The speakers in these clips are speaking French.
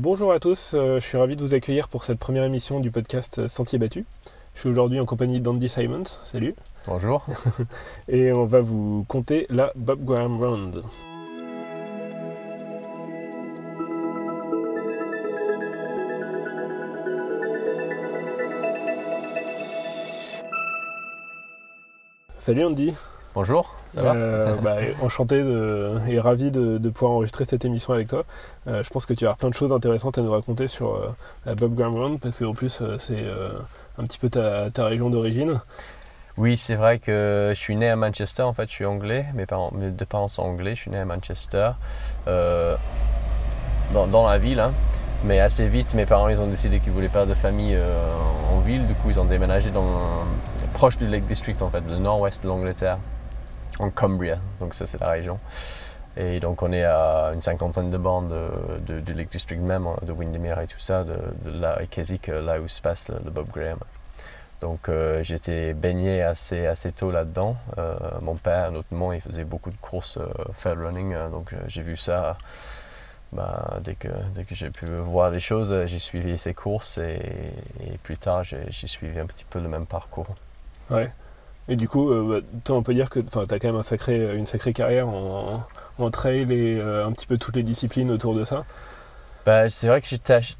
Bonjour à tous, euh, je suis ravi de vous accueillir pour cette première émission du podcast euh, Sentier battu. Je suis aujourd'hui en compagnie d'Andy Simons, salut. Bonjour. Et on va vous conter la Bob Graham Round. Salut Andy. Bonjour, ça va Euh, bah, enchanté de- et ravi de, de pouvoir enregistrer cette émission avec toi. Euh, je pense que tu as plein de choses intéressantes à nous raconter sur euh, la Bob Graham parce qu'en plus euh, c'est euh, un petit peu ta, ta région d'origine. Oui, c'est vrai que je suis né à Manchester, en fait, je suis anglais. Mes, parents, mes deux parents sont anglais, je suis né à Manchester, euh, dans, dans la ville. hein. Mais assez vite, mes parents ils ont décidé qu'ils voulaient pas de famille euh, en ville. Du coup, ils ont déménagé dans, proche du Lake District, en fait, le nord-ouest de l'Angleterre, en Cumbria. Donc, ça, c'est la région. Et donc, on est à une cinquantaine de bornes de, de- Lake District même, de Windermere et tout ça, de, de là, Keswick, là où se passe le, Bob Graham. Donc euh, j'étais baigné assez, assez tôt là-dedans. Euh, mon père notamment, il faisait beaucoup de courses euh, fair running, euh, donc j'ai vu ça. bah, dès que, dès que j'ai pu voir les choses, j'ai suivi ces courses et, plus tard j'ai suivi un petit peu le même parcours. Ouais. Et du coup, euh, bah, toi on peut dire que tu as quand même un sacré, une sacrée carrière en, en trail et euh, un petit peu toutes les disciplines autour de ça. Bah, c'est vrai que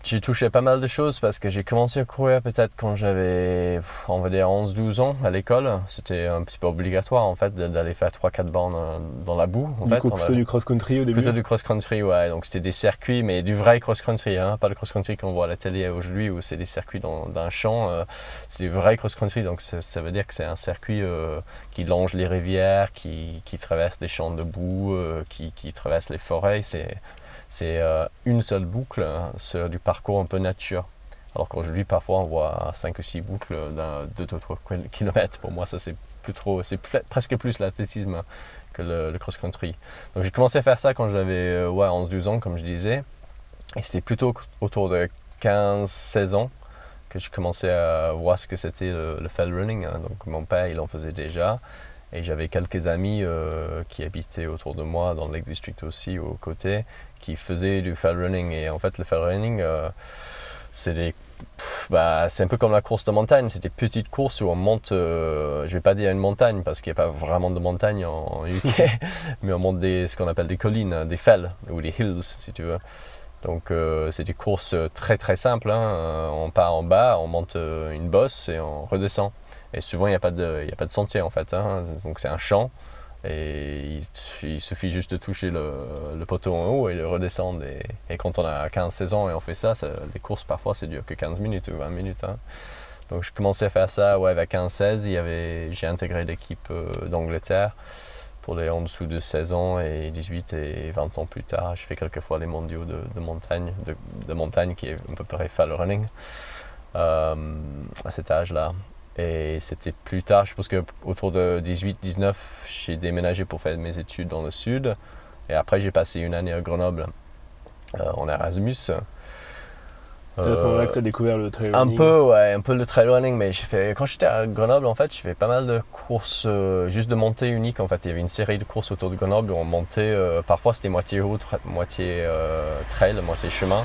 j'ai touché pas mal de choses parce que j'ai commencé à courir peut-être quand j'avais, on va dire, 11-12 ans à l'école. C'était un petit peu obligatoire en fait d'aller faire 3-4 bornes euh, dans la boue. En du fait, coup, plutôt avait- du cross-country au début. Plutôt du cross-country, ouais. Donc c'était des circuits, mais du vrai cross-country, hein. pas le cross-country qu'on voit à la télé aujourd'hui où c'est des circuits dans, dans un champ. euh, c'est du vrai cross-country, donc ça, ça veut dire que c'est un circuit euh, qui longe les rivières, qui, qui traverse des champs de boue, euh, qui, qui traverse les forêts. C'est, c'est euh, une seule boucle hein, sur du parcours un peu nature. Alors qu'aujourd'hui, parfois, on voit 5 ou 6 boucles d'un 2-3 km. Pour moi, ça, c'est plus trop, c'est presque plus l'athlétisme que le, cross-country. Donc j'ai commencé à faire ça quand j'avais euh, ouais, 11-12 ans, comme je disais. Et c'était plutôt autour de 15-16 ans que je commençais à voir ce que c'était le, le fell running. hein. Donc mon père, il en faisait déjà. Et j'avais quelques amis euh, qui habitaient autour de moi, dans le Lake District aussi, aux côtés, qui faisaient du fell running. Et en fait, le fell running, euh, c'est des bah, c'est un peu comme la course de montagne, c'est des petites courses où on monte, euh, je vais pas dire une montagne parce qu'il n'y a pas vraiment de montagne en, en UK, mais on monte des, ce qu'on appelle des collines, des fells ou des hills si tu veux. Donc euh, c'est des courses très très simples, hein. Euh, on part en bas, on monte euh, une bosse et on redescend. Et souvent il n'y a, pas de- y a pas de sentier en fait, hein. donc c'est un champ. Il, suffit juste de toucher le, le poteau en haut et de redescendre. Et, quand on a 15-16 ans et on fait ça, les courses parfois c'est dure que 15 minutes ou 20 minutes. hein. Donc je commençais à faire ça ouais, vers 15-16. il y avait- J'ai intégré l'équipe euh, d'Angleterre pour les en dessous de 16 ans et 18 et 20 ans plus tard. Je fais quelques fois les mondiaux de, montagne, de, montagne qui est à peu près fall running euh, à cet âge-là. Et c'était plus tard, je pense que autour de 18-19, j'ai déménagé pour faire mes études dans le sud. Et après, j'ai passé une année à Grenoble euh, en Erasmus. C'est à ce moment-là Euh, que tu as découvert le trail un running. peu, ouais, un peu le trail running, mais j'ai fait, quand j'étais à Grenoble, en fait, j'ai fait pas mal de courses, euh, juste de montée unique. En fait, il y avait une série de courses autour de Grenoble où on montait, euh, parfois c'était moitié route, moitié euh, trail, moitié chemin,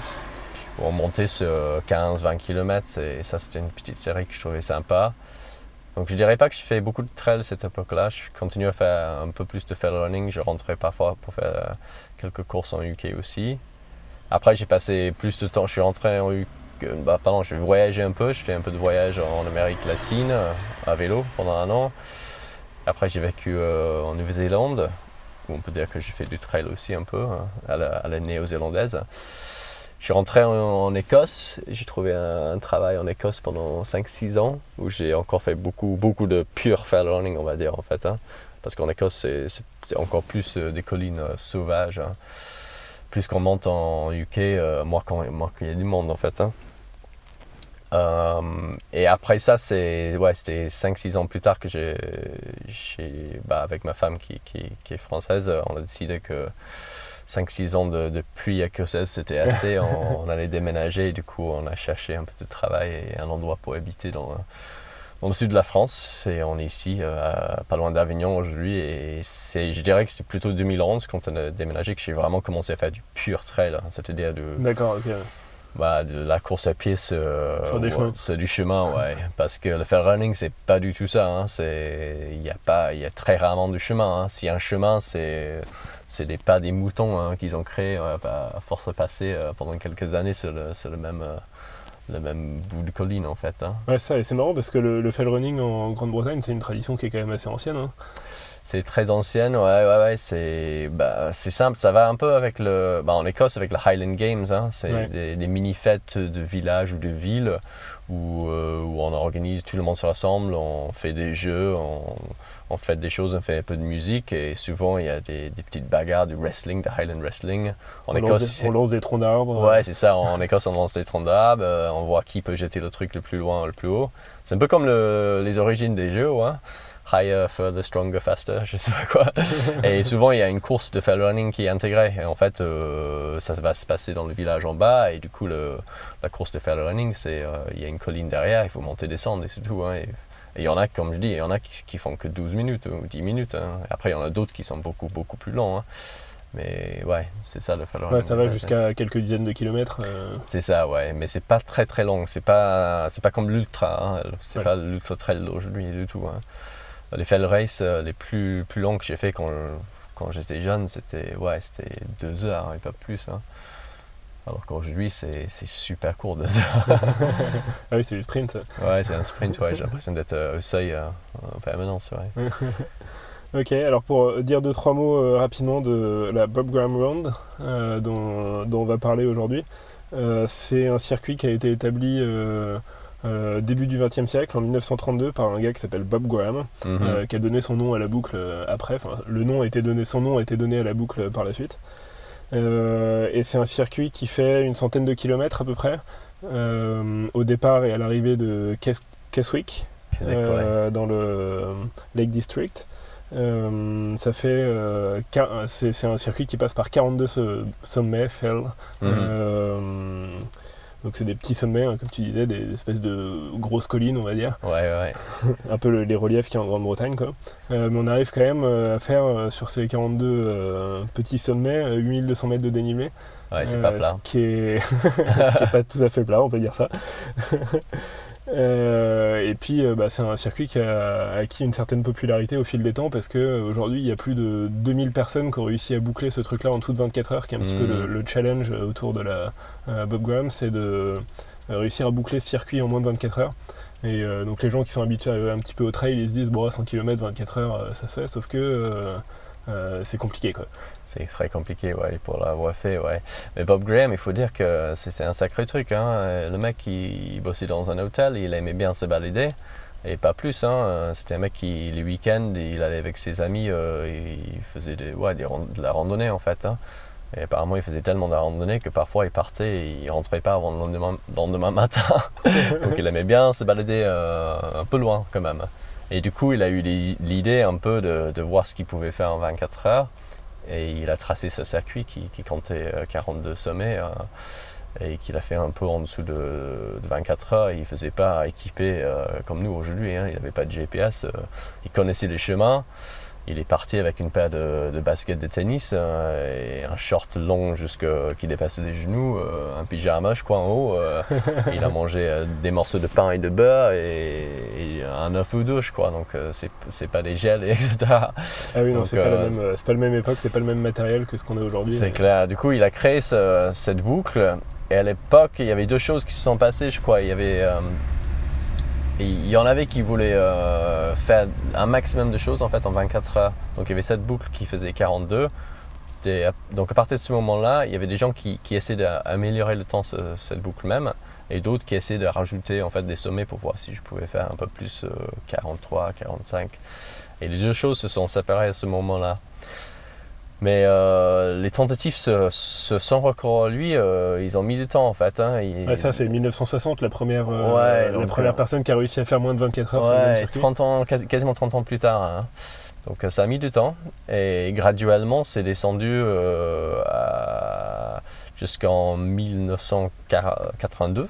où on montait sur 15-20 km, et ça c'était une petite série que je trouvais sympa. Donc je dirais pas que je fais beaucoup de trail cette époque-là, je continue à faire un peu plus de trail running, je rentrais parfois pour faire euh, quelques courses en UK aussi. Après, j'ai passé plus de temps. Je suis rentré en UK. Bah, pardon, je voyageais un peu. Je fais un peu de voyage en Amérique latine euh, à vélo pendant un an. Après, j'ai vécu euh, en Nouvelle-Zélande, où on peut dire que j'ai fait du trail aussi un peu, hein, à la, à la néo-zélandaise. Je suis rentré en, Écosse. J'ai trouvé un, travail en Écosse pendant 5-6 ans, où j'ai encore fait beaucoup, beaucoup de pure trail running, on va dire, en fait. hein. Parce qu'en Écosse, c'est- encore plus euh, des collines euh, sauvages. hein plus qu'on monte en UK, euh, qu'on- moins qu'il y a du monde en fait. hein. Euh, et après ça, c'est, ouais, c'était 5-6 ans plus tard que j'ai, bah, avec ma femme qui, qui- est française, on a décidé que 5-6 ans de, de pluie écossaise c'était assez. on, on allait déménager et du coup on a cherché un peu de travail et un endroit pour habiter dans, dans le sud de la France et on est ici, euh, à- pas loin d'Avignon aujourd'hui. Et c'est, je dirais que c'était plutôt 2011 quand on a déménagé que j'ai vraiment commencé à faire du pur trail, hein, c'est-à-dire de, D'accord, ok. bah, de la course à pied sur, des chemins. sur du chemin, ouais. Parce que le trail running, c'est pas du tout ça. hein. C'est, il y a pas, il y a très rarement du chemin. hein. S'il y a un chemin, c'est, c'est des pas des moutons hein, qu'ils ont créés euh, à force de passer euh, pendant quelques années sur le, sur le même, euh, le même bout de colline en fait. hein. Ouais, ça, et c'est marrant parce que le, le fell running en Grande-Bretagne, c'est une tradition qui est quand même assez ancienne. hein. C'est très ancienne, ouais, ouais, ouais. C'est, bah, c'est simple, ça va un peu avec le. Bah, en Écosse, avec le Highland Games, c'est Ouais. des, des mini-fêtes de village ou de ville où, euh, où on organise, tout le monde se rassemble, on fait des jeux, on, on fait des choses, on fait un peu de musique et souvent il y a des, des petites bagarres du wrestling, de Highland Wrestling. En On, lance Écosse, des, on lance des troncs d'arbres. Ouais, c'est ça. En Écosse, on lance des troncs d'arbres, euh, on voit qui peut jeter le truc le plus loin, le plus haut. C'est un peu comme le- les origines des jeux, ouais. Higher, further, stronger, faster, je sais pas quoi. Et souvent, il y a une course de fell running qui est intégrée. Et en fait, euh, ça va se passer dans le village en bas. Et du coup, le- la course de fell running, c'est euh, il y a une colline derrière, il faut monter, descendre et c'est tout. hein. Et et il y en a, comme je dis, il y en a qui, qui font que 12 minutes ou 10 minutes. hein. Après, il y en a d'autres qui sont beaucoup, beaucoup plus longs. hein. Mais ouais, c'est ça le running. Ouais, ça va jusqu'à quelques dizaines de kilomètres. euh. c'est ça, ouais, mais c'est pas très très long. C'est pas, c'est pas comme l'ultra. hein. C'est Ouais. pas l'ultra trail aujourd'hui du tout. hein. Les fell race euh, les plus plus longs que j'ai fait quand quand j'étais jeune, c'était ouais, c'était deux heures et pas plus. hein. Alors qu'aujourd'hui, c'est c'est super court deux heures. Ah oui, c'est du sprint. ça. ouais, c'est un sprint. Ouais, j'ai l'impression d'être euh, au seuil euh, en permanence. Ouais. Ok, alors pour dire deux, trois mots euh, rapidement de la Bob Graham Round dont, dont on va parler aujourd'hui. C'est un circuit qui a été établi euh, début du XXe siècle, en 1932, par un gars qui s'appelle Bob Graham, Mhm. euh, qui a donné son nom à la boucle euh, après. Enfin, le nom a été donné, son nom a été donné à la boucle par la suite. Et c'est un circuit qui fait une centaine de kilomètres à peu près, au départ et à l'arrivée de Kes- Keswick, dans le Lake District. Euh, ça fait, euh, c'est un circuit qui passe par 42 so- sommets, fell. Mhm. Euh, donc c'est des petits sommets, hein, comme tu disais, des espèces de grosses collines, on va dire, Ouais, ouais. un peu le- les reliefs qu'il y a en Grande-Bretagne. quoi. Euh, mais on arrive quand même euh, à faire euh, sur ces 42 euh, petits sommets euh, 8200 mètres de dénivelé. Ouais, c'est Euh, pas plat. Ce qui est, ce qui est pas tout à fait plat, on peut dire ça. Euh, et puis, euh, bah, c'est un circuit qui a acquis une certaine popularité au fil des temps parce qu'aujourd'hui, il y a plus de 2000 personnes qui ont réussi à boucler ce truc-là en dessous de 24 heures, qui est un petit peu le, le challenge autour de la euh, Bob Graham, c'est de euh, réussir à boucler ce circuit en moins de 24 heures. Et euh, donc les gens qui sont habitués à- un petit peu au trail, ils se disent, bon, à 100 km, 24 heures, euh, ça se fait, sauf que euh, euh, c'est compliqué. Quoi. C'est très compliqué ouais, pour l'avoir fait. Ouais. Mais Bob Graham, il faut dire que c'est un sacré truc. hein. Euh, Le mec, il, bossait dans un hôtel, il aimait bien se balader. Et pas plus. Hein. Euh, C'était un mec qui, les week-ends, il allait avec ses amis, euh, il faisait des, ouais, des de la randonnée en fait. hein. Et apparemment, il faisait tellement de randonnée que parfois il partait et il rentrait pas avant le lendemain, matin. Donc il aimait bien se balader un peu loin quand même. Et du coup, il a eu l'idée un peu de, de voir ce qu'il pouvait faire en 24 heures. Et il a tracé ce circuit qui, comptait euh, 42 sommets euh, et qu'il a fait un peu en dessous de, de 24 heures. Il ne faisait pas équipé euh, comme nous aujourd'hui. hein. Il n'avait pas de GPS. euh, il connaissait les chemins. Il est parti avec une paire de, de baskets de tennis euh, et un short long jusque qui dépassait les genoux, euh, un pyjama je crois en haut. euh, il a mangé des morceaux de pain et de beurre et, et un œuf ou deux je crois. Donc c'est pas des gels etc. Ah oui, non, c'est pas, la même, pas le même époque, c'est pas le même matériel que ce qu'on a aujourd'hui. C'est clair. Du coup, il a créé ce- cette boucle. Et à l'époque, il y avait deux choses qui se sont passées, je crois. Il y avait, il y en avait qui voulaient euh, faire un maximum de choses en fait en 24 heures. Donc il y avait cette boucle qui faisait 42. Et, donc à partir de ce moment-là, il y avait des gens qui, qui essaient d'améliorer le temps ce- cette boucle même, et d'autres qui essaient de rajouter en fait des sommets pour voir si je pouvais faire un peu plus euh, 43, 45. Et les deux choses se sont séparées à ce moment-là. Mais euh, les tentatives se, se sont recours à lui, euh, ils ont mis du temps en fait. hein. Ouais, ça, c'est 1960, la première, euh, Ouais, la première euh, personne qui a réussi à faire moins de 24 heures sur le même Ouais, circuit. 30 ans, quasi- quasiment 30 ans plus tard. hein. Donc ça a mis du temps et graduellement c'est descendu jusqu'en 1982,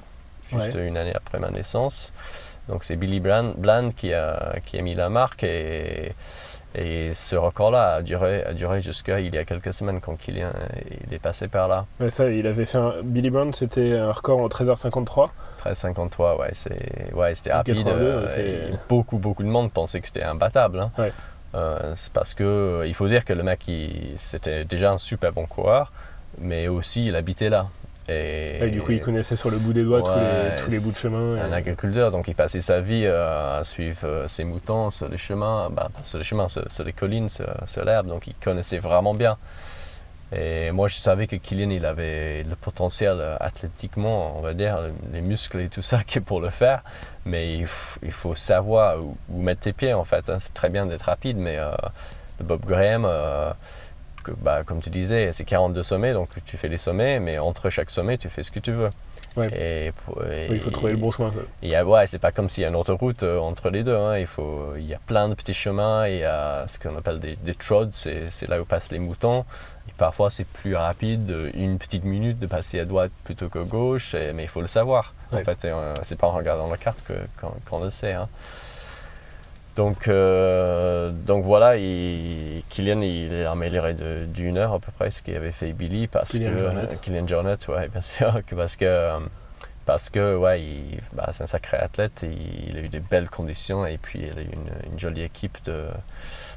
juste une année après ma naissance. Donc c'est Billy Bland, Bland qui, a, qui a mis la marque et, Et ce record-là a duré, a duré jusqu'à il y a quelques semaines quand Kylian il est passé par là. Ouais, ça, il avait fait un... Billy Brown, c'était un record en 13h53. 13h53, ouais, c'est, ouais, c'était rapide. euh, et beaucoup, beaucoup de monde pensait que c'était imbattable. Hein. Ouais. Euh, c'est parce que euh, il faut dire que le mec, il- c'était déjà un super bon coureur, mais aussi il habitait là. Et, Et du coup, il connaissait sur le bout des doigts tous, les, tous les bouts de chemin. un et- agriculteur, donc il passait sa vie euh, à suivre euh, ses moutons sur les chemins, bah, sur les chemins, sur, sur les collines, sur, sur l'herbe, donc il connaissait vraiment bien. Et moi, je savais que Kylian, il avait le potentiel euh, athlétiquement, on va dire, les muscles et tout ça pour le faire, mais il, faut savoir où, où mettre tes pieds en fait. hein. C'est très bien d'être rapide, mais le Bob Graham, que, bah, comme tu disais, c'est 42 sommets, donc tu fais les sommets, mais entre chaque sommet, tu fais ce que tu veux. Ouais. Et, pour- et- Oui, il faut trouver le bon chemin. ouais, c'est pas comme s'il y a une autoroute euh, entre les deux. hein. Il, faut, il y a plein de petits chemins. Il y a ce qu'on appelle des, des trods, c'est, là où passent les moutons. Et parfois, c'est plus rapide, une petite minute, de passer à droite plutôt qu'à gauche. et- mais il faut le savoir. Ouais. En fait, euh, c'est pas en regardant la carte qu'on le sait. hein. Donc, euh, donc voilà, il, Kylian il est amélioré de- d'une heure à peu près ce qu'il avait fait Billy parce Kylian que Jornet. Kylian Jornet, ouais, bien sûr, que parce que euh, parce que ouais, il- bah, c'est un sacré athlète, et il a eu des belles conditions et puis il a eu une, une jolie équipe de,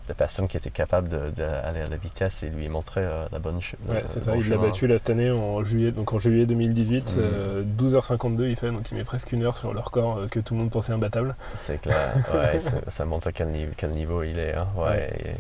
de personnes qui étaient capables de- d'aller à la vitesse et lui montrer euh, la bonne ch- Ouais, le- c'est ça. bon Il l'a battu là cette année en juillet, donc en juillet 2018, Mhm. euh, 12h52 il fait, donc il met presque une heure sur le record euh, que tout le monde pensait imbattable. C'est clair, ouais, ça, ça montre à quel, niveau, quel niveau il est. hein, ouais, Ouais. Et,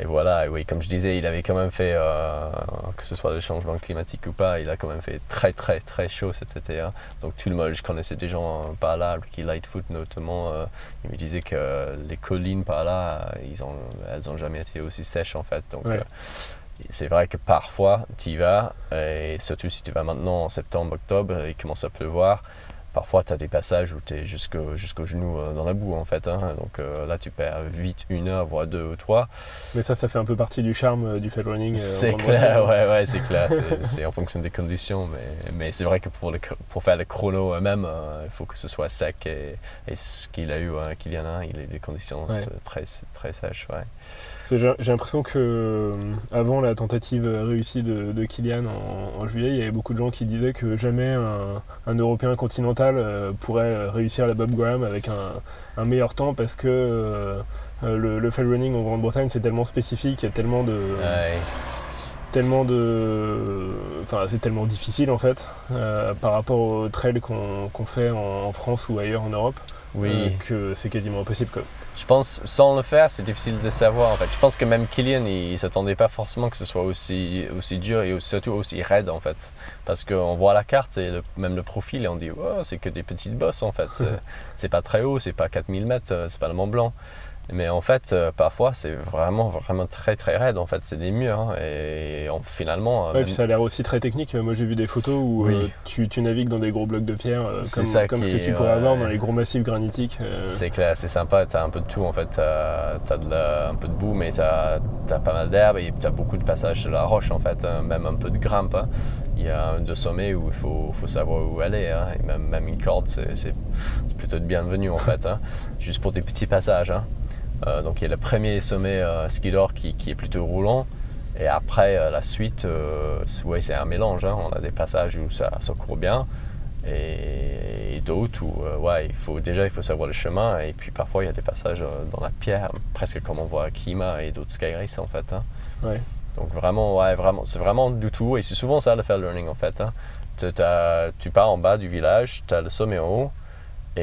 et voilà, et oui, comme je disais, il avait quand même fait, euh, que ce soit le changement climatique ou pas, il a quand même fait très très très chaud cet été. hein. Donc tout le monde, je connaissais des gens euh, par là, Ricky Lightfoot notamment, euh, il me disait que les collines par là, ils ont, elles n'ont jamais été aussi sèches en fait. Donc Ouais. euh, c'est vrai que parfois tu y vas, et surtout si tu vas maintenant en septembre, octobre, il commence à pleuvoir. Parfois, tu as des passages où tu es jusqu'au genou euh, dans la boue, en fait. hein. Donc euh, là, tu perds vite une heure, voire deux ou trois. Mais ça, ça fait un peu partie du charme euh, du fell running. euh, en c'est clair, ouais, ouais, c'est clair. C'est- en fonction des conditions. Mais, mais c'est vrai que pour, le, pour faire le chrono euh, il faut que ce soit sec. Et, et ce qu'il a eu, hein, Kylian, hein, il a eu des conditions Ouais. très, très sèches. Ouais. J'ai l'impression que euh, avant la tentative réussie de, de Kylian en, en juillet, il y avait beaucoup de gens qui disaient que jamais un, un Européen continental euh, pourrait réussir la Bob Graham avec un, un meilleur temps parce que euh, le, le fell running en Grande-Bretagne c'est tellement spécifique, il y a tellement de, Ouais. tellement de, enfin c'est tellement difficile en fait euh, par rapport aux trails qu'on fait en, en France ou ailleurs en Europe Oui. euh, que c'est quasiment impossible quoi. Je pense, sans le faire, c'est difficile de savoir en fait. Je pense que même Kylian, il ne s'attendait pas forcément que ce soit aussi, aussi dur et surtout aussi raide en fait. Parce qu'on voit la carte et le- même le profil et on dit, oh, c'est que des petites bosses en fait. C'est- c'est pas très haut, c'est pas 4000 mètres, euh, c'est pas le Mont Blanc. Mais en fait, euh, parfois, c'est vraiment, vraiment très très raide en fait. C'est des murs hein, et on- finalement. euh, Ouais, même- puis ça a l'air aussi très technique. Moi, j'ai vu des photos où Oui. euh, tu, tu navigues dans des gros blocs de pierre, euh, C'est comme, ça comme ce qui que tu pourrais avoir ouais. dans les gros massifs granitiques. euh, C'est clair, c'est sympa, tu as un peu de tout en fait. Tu as, un peu de boue, mais tu as, pas mal d'herbe et tu as beaucoup de passages sur la roche en fait, hein, même un peu de grimpe. hein. Il y a un de sommets où il faut, faut savoir où aller. hein, et même, même une corde, c'est c'est- c'est plutôt de bienvenu en fait, hein, juste pour des petits passages. hein. Euh, donc il y a le premier sommet euh, Skidor qui, qui est plutôt roulant. Et après, euh, la suite, c'est ouais, c'est un mélange. hein. On a des passages où ça, ça court bien et, et d'autres où ouais, il faut, déjà il faut savoir le chemin. Et puis parfois, il y a des passages dans la pierre, presque comme on voit à Kima et d'autres sky race en fait. hein. Ouais. Donc vraiment, ouais, vraiment, c'est vraiment du tout. Et c'est souvent ça le fair learning en fait. hein. Tu pars en bas du village, tu as le sommet en haut.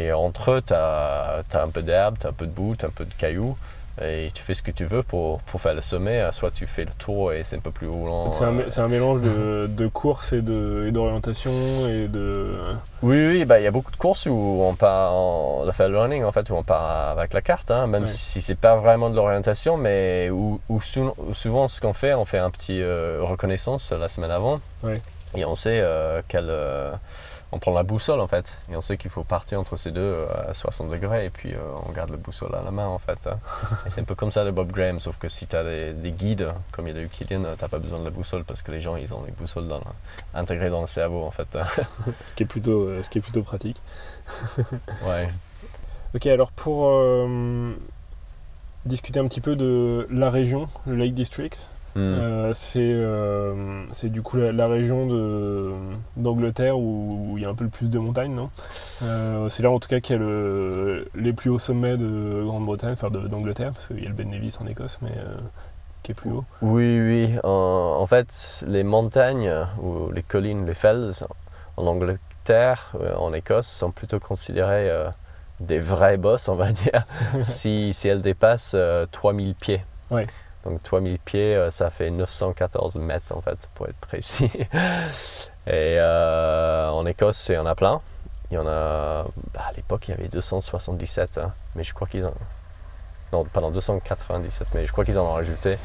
Et entre eux, tu as, un peu d'herbe, tu as un peu de boue, tu as un peu de cailloux. Et tu fais ce que tu veux pour, pour faire le sommet. Soit tu fais le tour et c'est un peu plus roulant. C'est un, euh, un mélange de, de course et de- et d'orientation et de. Oui, oui, bah, il y a beaucoup de courses où on part en le fair learning, en fait, où on part avec la carte, hein, même Ouais. si c'est pas vraiment de l'orientation, mais où, où sou- où souvent ce qu'on fait, on fait un petit euh, reconnaissance la semaine avant, et on sait euh, quel, euh, on prend la boussole en fait, et on sait qu'il faut partir entre ces deux euh, à 60 degrés, et puis euh, on garde la boussole à la main en fait. hein. et c'est un peu comme ça le Bob Graham, sauf que si tu as des, des guides, comme il a eu Kylian, tu n'as pas besoin de la boussole parce que les gens ils ont les boussoles dans intégrées dans le cerveau en fait. Ce qui est plutôt, euh, ce qui est plutôt pratique. ouais. Ok, alors pour. euh, discuter un petit peu de la région, le Lake District. Hmm. Euh, c'est euh, c'est du coup la, la région d'Angleterre où il y a un peu le plus de montagnes, non? Euh, C'est là en tout cas qu'il y a le- les plus hauts sommets de Grande-Bretagne, enfin d'Angleterre, parce qu'il y a le Ben Nevis en Écosse, mais qui est plus haut. Oui, oui. En, en fait, les montagnes ou les collines, les fells, en Angleterre, en Écosse, sont plutôt considérées euh, des vrais bosses, on va dire, si, si elles dépassent euh, 3000 pieds. Ouais. Donc 3000 pieds, euh, ça fait 914 mètres, en fait, pour être précis. Et euh, en Écosse, il y en a plein. Il y en a... bah, à l'époque, il y avait 277, hein, mais je crois qu'ils en... Non, pardon, 297, mais je crois qu'ils en ont rajouté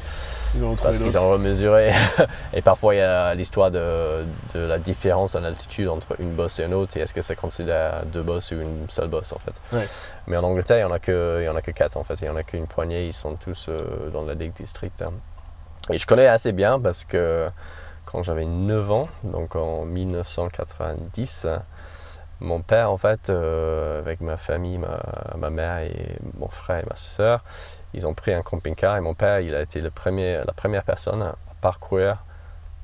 Ils ont parce qu'ils ont remesuré. et parfois, il y a l'histoire de, de la différence en altitude entre une bosse et une autre. Et est-ce que ça considère deux bosses ou une seule bosse, en fait. Ouais. Mais en Angleterre, il n'y en, a que- il y en a que quatre, en fait. Il n'y en a qu'une poignée. Ils sont tous euh, dans la Lake District. hein. Et je connais assez bien parce que quand j'avais 9 ans, donc en 1990, mon père, en fait, euh, avec ma famille, ma, ma mère et mon frère et ma soeur, ils ont pris un camping-car et mon père, il a été le premier, la première personne à parcourir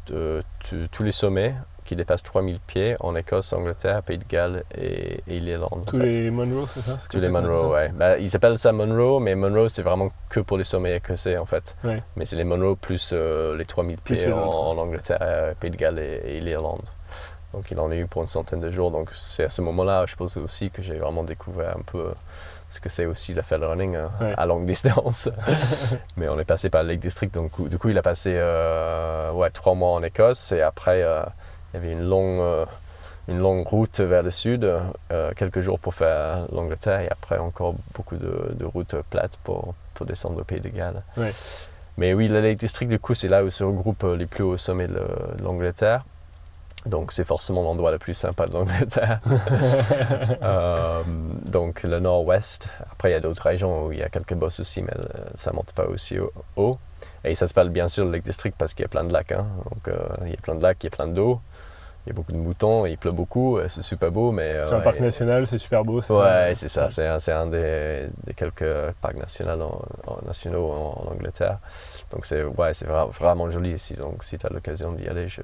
de, de- tous les sommets qui dépassent 3000 pieds en Écosse, Angleterre, Pays de Galles et, et l'Irlande. Tous les Monroe, c'est ça Tous les Monroe, ouais. Bah, ils appellent ça Monroe, mais Monroe, c'est vraiment que pour les sommets écossais, en fait. Ouais. Mais c'est les Monroe plus euh, les 3000 Plus pieds en, Angleterre, euh, Pays de Galles et, et l'Irlande. Donc il en a eu pour une centaine de jours. Donc c'est à ce moment-là, je pense aussi que j'ai vraiment découvert un peu ce que c'est aussi le fell running hein, Ouais. à longue distance. Mais on est passé par le Lake District, donc du coup il a passé euh, ouais, trois mois en Écosse et après euh, il y avait une longue, euh, une longue route vers le sud, quelques jours pour faire l'Angleterre et après encore beaucoup de, de routes plates pour, pour descendre au Pays de Galles. Ouais. Mais oui, le Lake District, du coup, c'est là où se regroupent les plus hauts sommets de l'Angleterre. Donc, c'est forcément l'endroit le plus sympa de l'Angleterre. Euh, donc, le nord-ouest. Après, il y a d'autres régions où il y a quelques bosses aussi, mais ça monte pas aussi haut-. Et ça s'appelle bien sûr le Lake District parce qu'il y a plein de lacs. hein. Donc, euh, il y a plein de lacs, il y a plein d'eau. Il y a beaucoup de moutons, il pleut beaucoup, euh, c'est super beau, mais... euh, C'est un parc national, c'est super beau, c'est Ouais, ça? c'est ça. C'est un, un des, des quelques parcs nationaux en, en- nationaux en, en Angleterre. Donc c'est ouais, vra- vraiment joli ici. Donc si tu as l'occasion d'y aller, je,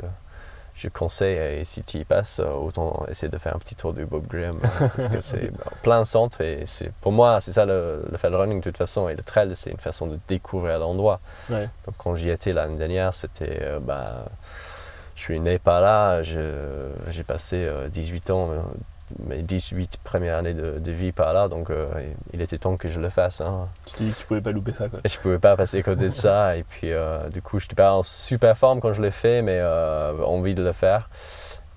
je conseille. Et si tu y passes, euh, autant essayer de faire un petit tour du Bob Graham. euh, parce que c'est en plein centre. Et c'est, pour moi, c'est ça le, le fell running de toute façon. Et le trail, c'est une façon de découvrir l'endroit. Ouais. Donc quand j'y étais l'année dernière, c'était... euh, bah, je suis né par là, j'ai passé euh, 18 ans, euh, mes 18 premières années de, de vie par là, donc euh, il était temps que je le fasse. hein. Tu t'es dit que tu pouvais pas louper ça, quoi. Je pouvais pas passer à côté de ça, et puis euh, du coup, je n'étais pas en super forme quand je l'ai fait, mais euh, envie de le faire.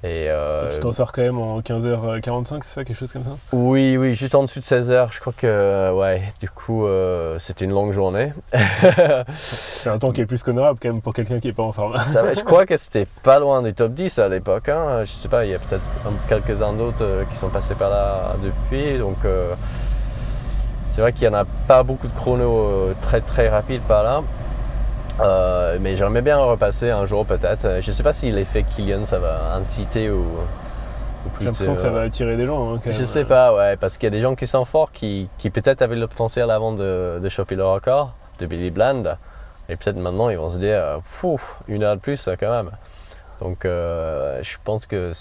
Et, euh, Tu t'en sors quand même en 15h45, c'est ça, quelque chose comme ça? Oui, oui, juste en dessous de 16 heures, je crois que, euh, ouais, du coup, euh, c'était une longue journée. C'est un temps qui est plus qu'honorable quand même pour quelqu'un qui est pas en forme. Ça je crois que c'était pas loin du top 10 à l'époque. Hein. Je sais pas, il y a peut-être un- quelques-uns d'autres qui sont passés par là depuis. Donc, euh, c'est vrai qu'il n'y en a pas beaucoup de chronos très très rapides par là. Euh, mais j'aimerais bien repasser un jour peut-être. Euh, Je sais pas si l'effet Killian ça va inciter ou. J'ai l'impression que ça va attirer des gens. hein, quand Je même. sais pas, ouais, parce qu'il y a des gens qui sont forts qui, qui peut-être avaient le potentiel avant de, de choper le record de Billy Bland. Et peut-être maintenant ils vont se dire, euh, Pouf, une heure de plus euh, quand même. Donc euh, je pense que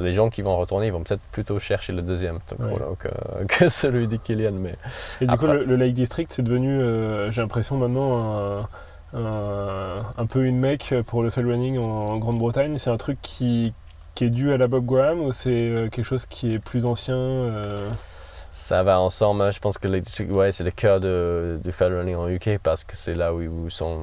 les gens qui vont retourner, ils vont peut-être plutôt chercher le deuxième Ouais. chrono que, que celui de Killian. Mais Et du coup, le, le Lake District, c'est devenu, euh, j'ai l'impression maintenant, un, un- un peu une mecque pour le fell running en, en Grande-Bretagne. C'est un truc qui, qui est dû à la Bob Graham ou c'est euh, quelque chose qui est plus ancien euh, ça va ensemble. hein. Je pense que ouais, c'est le cœur de, du fell running en UK parce que c'est là où, où sont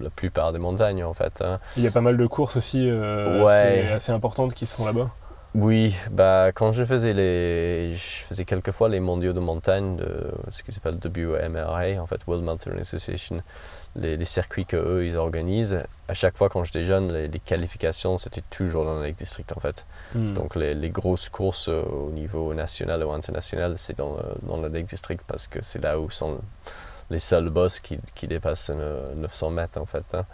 la plupart des montagnes en fait. hein. Il y a pas mal de courses aussi euh, Ouais. assez, assez importantes qui se font là-bas. Oui, bah, quand je faisais les, je faisais quelquefois les mondiaux de montagne, de ce qui s'appelle WMRA, en fait, World Mountain Association, les, les circuits que eux ils organisent. À chaque fois quand j'étais jeune, les, les qualifications c'était toujours dans le Lake District en fait. Hmm. Donc les, les grosses courses euh, au niveau national ou international, c'est dans, le- dans le Lake District parce que c'est là où sont les seuls boss qui, qui dépassent euh, 900 mètres en fait. hein.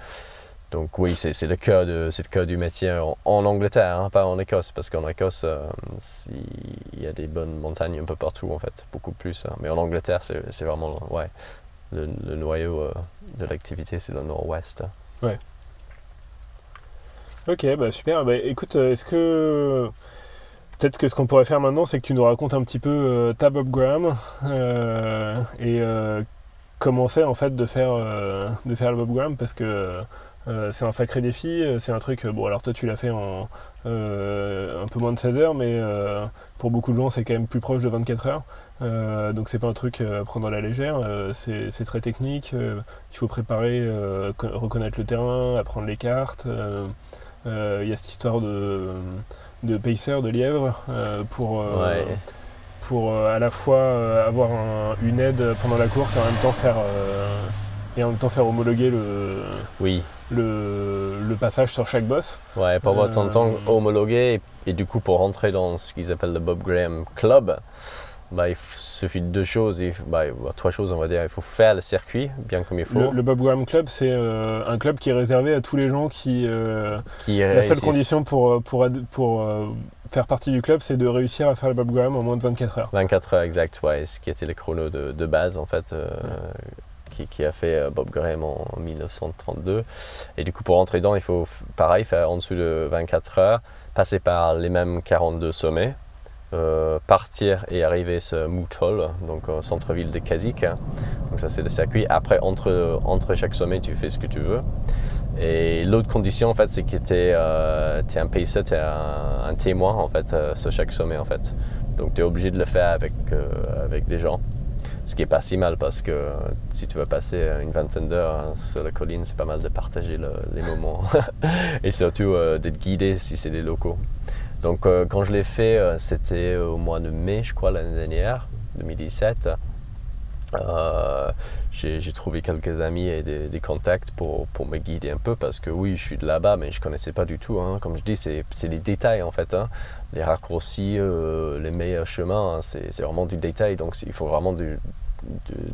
Donc oui, c'est le cœur du métier en, Angleterre, hein, pas en Écosse, parce qu'en Écosse, euh, il y a des bonnes montagnes un peu partout en fait, beaucoup plus. hein. Mais en Angleterre, c'est vraiment ouais, le, noyau euh, de l'activité, c'est le nord-ouest. Ok, bah super. Bah, écoute, euh, est-ce que peut-être que ce qu'on pourrait faire maintenant, c'est que tu nous racontes un petit peu ta Bob Graham et comment c'est en fait de faire de faire le Bob Graham parce que euh, c'est un sacré défi. euh, C'est un truc. euh, Bon, alors toi, tu l'as fait en euh, un peu moins de 16 heures, mais euh, pour beaucoup de gens, c'est quand même plus proche de 24 heures. Donc c'est pas un truc à prendre à la légère. c'est très technique. il faut préparer, co- reconnaître le terrain, apprendre les cartes. Il y a cette histoire de, de pacer, de lièvre, pour, Ouais. pour euh, à la fois euh, avoir un- une aide pendant la course et en même temps faire, euh, et en même temps faire homologuer le, Oui, le, le passage sur chaque boss. ouais, pour avoir ton temps Euh, homologué et, et du coup pour rentrer dans ce qu'ils appellent le Bob Graham Club, bah, il suffit de deux choses, il bah, trois choses on va dire. Il faut faire le circuit bien comme il faut. Le, le Bob Graham Club, c'est euh, un club qui est réservé à tous les gens qui. euh, qui la seule condition pour, pour, pour euh, faire partie du club, c'est de réussir à faire le Bob Graham en moins de 24 heures. 24 heures exact, ouais, ce qui était le chrono de, de base en fait, qui, a fait euh, Bob Graham en 1932. Et du coup, pour rentrer dedans, il faut pareil faire en dessous de 24 heures, passer par les mêmes 42 sommets, euh, partir et arriver sur Mootol, donc au centre-ville de Kazik. Donc ça c'est le circuit. Après, entre, entre chaque sommet, tu fais ce que tu veux. Et l'autre condition, en fait, c'est que tu es, un pacer, tu es un, témoin, en fait, euh, sur chaque sommet, en fait. Donc, tu es obligé de le faire avec, euh, avec des gens. Ce qui est pas si mal parce que euh, si tu veux passer une vingtaine d'heures euh, sur la colline, c'est pas mal de partager le- les moments et surtout euh, d'être guidé si c'est des locaux. Donc, euh, quand je l'ai fait, euh, c'était au mois de mai, je crois, l'année dernière, 2017. Euh, j'ai trouvé quelques amis et des, contacts pour, pour me guider un peu parce que oui, je suis de là-bas, mais je connaissais pas du tout. hein. Comme je dis, c'est des détails en fait. hein. Les raccourcis, euh, les meilleurs chemins, hein, c'est vraiment du détail. Donc il faut vraiment du-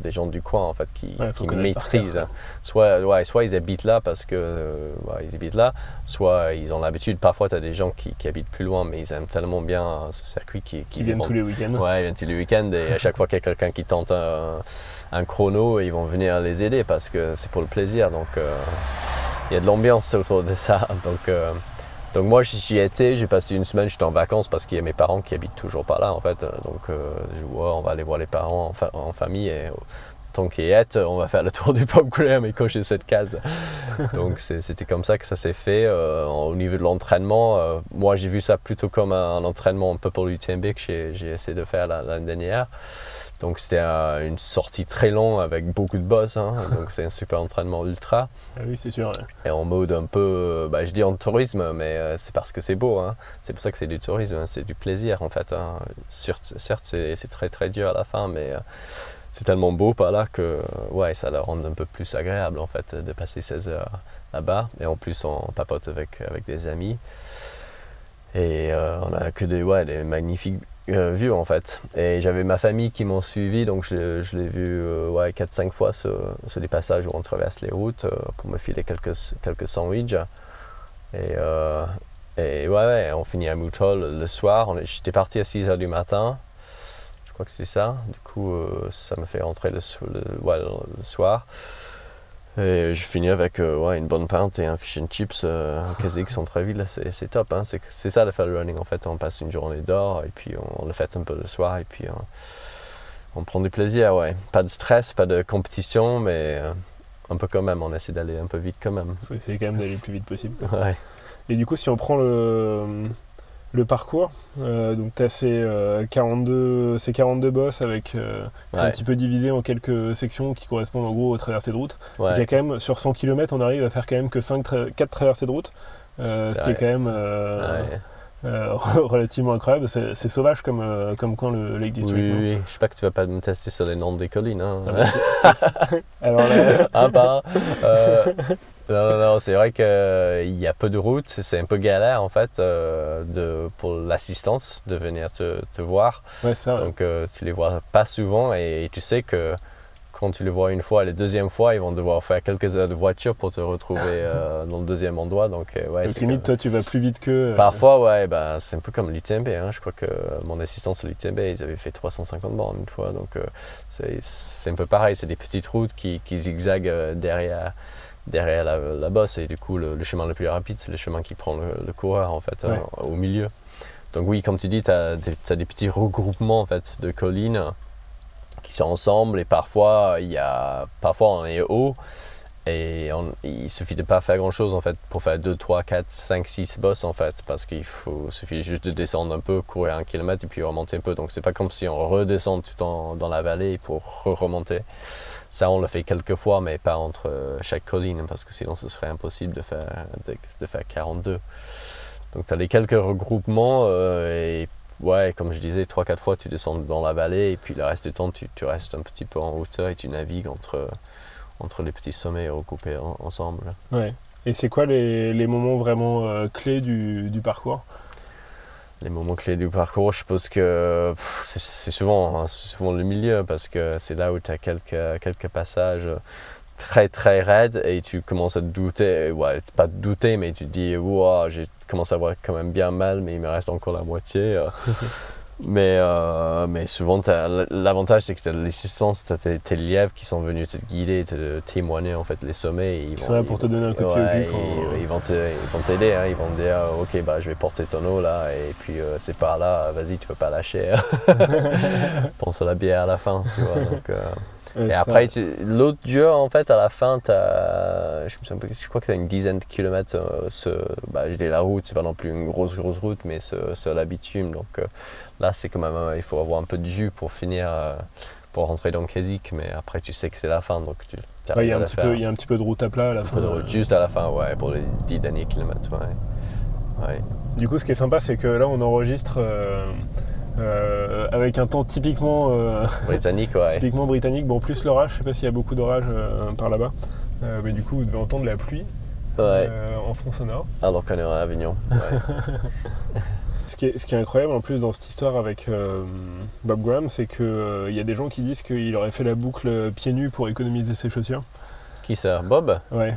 des gens du coin en fait qui, Ouais, qui maîtrisent. hein. Soit, ouais, soit ils habitent là parce que euh, ouais, ils habitent là, soit ils ont l'habitude. Parfois, tu as des gens qui, qui habitent plus loin, mais ils aiment tellement bien ce circuit qui, Qui viennent tous les week-ends. Ouais, ils viennent tous les week-ends et à chaque fois qu'il y a quelqu'un qui tente un, un chrono, ils vont venir les aider parce que c'est pour le plaisir. Donc euh, il y a de l'ambiance autour de ça. Donc, euh, donc moi j'y étais, j'ai passé une semaine, j'étais en vacances parce qu'il y a mes parents qui habitent toujours pas là en fait. Donc euh, je vois, on va aller voir les parents en, fa- en famille et tant qu'il y est, on va faire le tour du Pop Graham et cocher cette case. Donc c'était comme ça que ça s'est fait. Euh, au niveau de l'entraînement, euh, moi j'ai vu ça plutôt comme un, un entraînement un peu pour l'UTMB que j'ai essayé de faire la- l'année dernière. Donc c'était euh, une sortie très longue avec beaucoup de boss. hein. Donc c'est un super entraînement ultra. Ah oui, c'est sûr. ouais. Et en mode un peu, euh, bah, je dis en tourisme, mais euh, c'est parce que c'est beau. hein. C'est pour ça que c'est du tourisme, hein. c'est du plaisir en fait. Certes, certes, c'est très très dur à la fin, mais euh, c'est tellement beau par là que ouais, ça le rend un peu plus agréable en fait de passer 16 heures là-bas. Et en plus, on papote avec, avec des amis. Et on a que des, ouais, des magnifiques euh, en fait. Et j'avais ma famille qui m'ont suivi, donc je, je l'ai vu euh, ouais, 4-5 fois sur, sur des passages où on traverse les routes euh, pour me filer quelques, quelques sandwichs. Et, euh, et ouais, ouais, on finit à Moutol le soir. J'étais parti à 6h du matin. Je crois que c'est ça. Du coup, euh, ça me fait rentrer le, le- ouais, le soir. Et je finis avec euh, ouais, une bonne pinte et un fish and chips euh, en Kazakh centre-ville. C'est c'est top. Hein. C'est c'est ça de faire le running. En fait, on passe une journée dehors et puis on, le fait un peu le soir et puis on, on prend du plaisir. Ouais. Pas de stress, pas de compétition, mais euh, un peu quand même. On essaie d'aller un peu vite quand même. Faut essayer quand même d'aller le plus vite possible. Ouais. Et du coup, si on prend le, le parcours, euh, donc tu as ces, euh, 42, ces 42 boss avec, euh, un petit peu divisés en quelques sections qui correspondent en gros aux traversées de route. Ouais. Il y a quand même, sur 100 km, on arrive à faire quand même que 5 4 traversées de route. euh, ce qui est quand même euh, Ouais. euh, relativement incroyable. C'est sauvage comme, euh, comme coin le Lake District. oui, oui. Je sais pas que tu vas pas me tester sur les noms des collines. Hein. Ah bah, non, non, non, c'est vrai qu'il y a peu de routes. C'est un peu galère en fait euh, de, pour l'assistance de venir te, te voir. ouais, ça, ouais. Donc euh, tu les vois pas souvent et tu sais que quand tu les vois une fois, la deuxième fois, ils vont devoir faire quelques heures de voiture pour te retrouver euh, dans le deuxième endroit. Donc, euh, ouais, Donc limite, toi, tu vas plus vite que. Parfois, ouais, bah, c'est un peu comme l'UTMB. Hein. Je crois que mon assistant sur l'UTMB, ils avaient fait 350 bornes une fois. Donc, c'est un peu pareil. C'est des petites routes qui, qui zigzaguent derrière, derrière la, la bosse. Et du coup, le, le chemin le plus rapide, c'est le chemin qui prend le, le coureur, en fait, Ouais. euh, au milieu. Donc, oui, comme tu dis, tu as, des petits regroupements, en fait, de collines qui sont ensemble. Et parfois, il y a, parfois on est haut. Et on- il suffit de pas faire grand chose en fait pour faire 2, 3, 4, 5, 6 bosses en fait parce qu'il faut suffit juste de descendre un peu, courir un kilomètre et puis remonter un peu. Donc c'est pas comme si on redescend tout en, dans la vallée pour re-remonter. Ça on le fait quelques fois mais pas entre euh, chaque colline parce que sinon ce serait impossible de faire, de, faire 42. Donc tu as les quelques regroupements euh, et ouais comme je disais 3-4 fois tu descends dans la vallée et puis le reste du temps tu, restes un petit peu en hauteur et tu navigues entre entre les petits sommets regroupés en- ensemble. Ouais. Et c'est quoi les, les moments vraiment euh, clés du, du parcours? Les moments clés du parcours, je pense que c'est souvent, hein, souvent le milieu parce que c'est là où tu as quelques, quelques passages très très raides et tu commences à te douter, ouais, pas te douter, mais tu te dis, wow, j'ai commencé à avoir quand même bien mal, mais il me reste encore la moitié. mais, euh, mais souvent, t'as- l'avantage c'est que tu as l'assistance, tu as tes, tes lièvres qui sont venus te guider, te témoigner en fait les sommets. Et ils Ils vont- sont là ils pour te donner un coup de pied au Ouais, cul ils, vont te- ils vont t'aider, hein, ils vont te dire ok bah je vais porter ton eau là et puis euh, c'est par là, vas-y tu peux pas lâcher. Pense à la bière à la fin. Tu vois, donc, euh, Et après tu- l'autre jeu en fait à la fin t'as, je, me je crois que tu as une dizaine de kilomètres euh, ce, bah, je dis la route, c'est pas non plus une grosse grosse route mais ce- sur la bitume donc euh, là c'est quand même euh, il faut avoir un peu de jus pour finir pour rentrer dans Keswick mais après tu sais que c'est la fin donc tu Ouais, il y, a un petit peu, il y a un petit peu de route à plat à la Un fin. peu de route, juste à la fin, ouais, pour les 10 derniers kilomètres. Ouais. Ouais. Du coup, ce qui est sympa, c'est que là, on enregistre euh, avec un temps typiquement, euh, Britannique, ouais. typiquement britannique. Bon, plus l'orage, je sais pas s'il y a beaucoup d'orage euh, par là-bas. Mais du coup, vous devez entendre la pluie ouais. en fond sonore. Alors qu'on est à Avignon. Ouais. Ce qui, est, ce qui est incroyable en plus dans cette histoire avec Bob Graham, c'est qu'il y a des gens qui disent qu'il aurait fait la boucle pieds nus pour économiser ses chaussures. Qui ça? Bob? Ouais.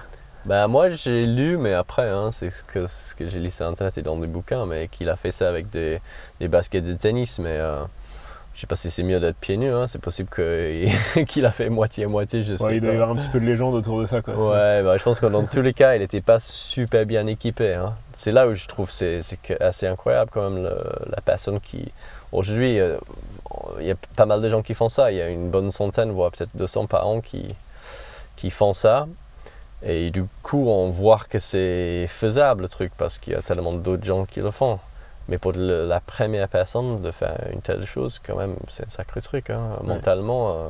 Bah moi j'ai lu, mais après, hein, c'est ce que, ce que j'ai lu sur internet et dans des bouquins, mais qu'il a fait ça avec des, des baskets de tennis, mais euh, je sais pas si c'est mieux d'être pieds nus, hein. c'est possible qu'il a fait moitié-moitié, je sais Ouais, il doit y avoir un petit peu de légende autour de ça. Quoi. Ouais, bah, je pense que dans tous les cas, il n'était pas super bien équipé. hein. C'est là où je trouve c'est assez incroyable quand même le- la personne qui aujourd'hui euh, il y a pas mal de gens qui font ça. Il y a une bonne centaine, voire peut-être 200 par an qui qui font ça. Et du coup, on voit que c'est faisable le truc parce qu'il y a tellement d'autres gens qui le font. Mais pour le- la première personne de faire une telle chose, quand même, c'est un sacré truc. hein. Ouais. Mentalement, euh,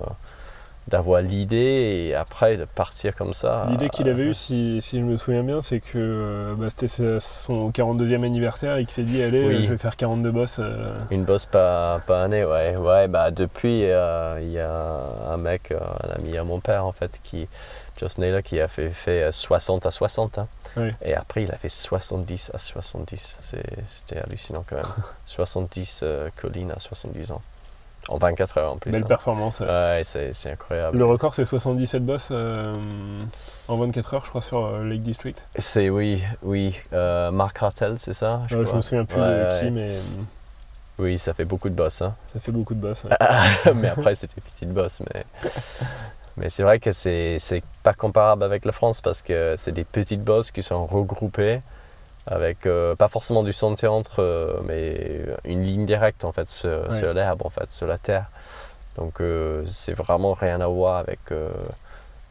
d'avoir l'idée et après de partir comme ça. L'idée qu'il euh, avait eue, si, si je me souviens bien, c'est que euh, bah, c'était son 42e anniversaire et qu'il s'est dit allez, Oui. euh, je vais faire 42 boss. euh. Une bosse par, par année, ouais. Ouais, bah depuis, euh, il y a un mec, euh, un ami à mon père, en fait, qui, Joss Naylor, qui a fait, fait euh, 60 à 60. hein. Et après, il a fait 70 à 70. C'est- C'était hallucinant quand même. 70 euh, collines à 70 ans. En 24 heures en plus. Belle hein. performance. ouais. C'est incroyable. Le record, c'est 77 boss euh, en 24 heures, je crois, sur euh, Lake District. C'est, oui, oui. Mark Hartel, c'est ça Ouais, je me souviens plus Ouais, de qui, mais Oui, ça fait beaucoup de boss. Hein. ça fait beaucoup de boss. ouais. mais après, c'était petite bosse. Mais, mais c'est vrai que c'est c'est pas comparable avec la France parce que c'est des petites bosses qui sont regroupées avec euh, pas forcément du sentier entre eux, mais une ligne directe en fait sur, Ouais. sur l'herbe, en fait, sur la terre. Donc euh, c'est vraiment rien à voir avec, euh,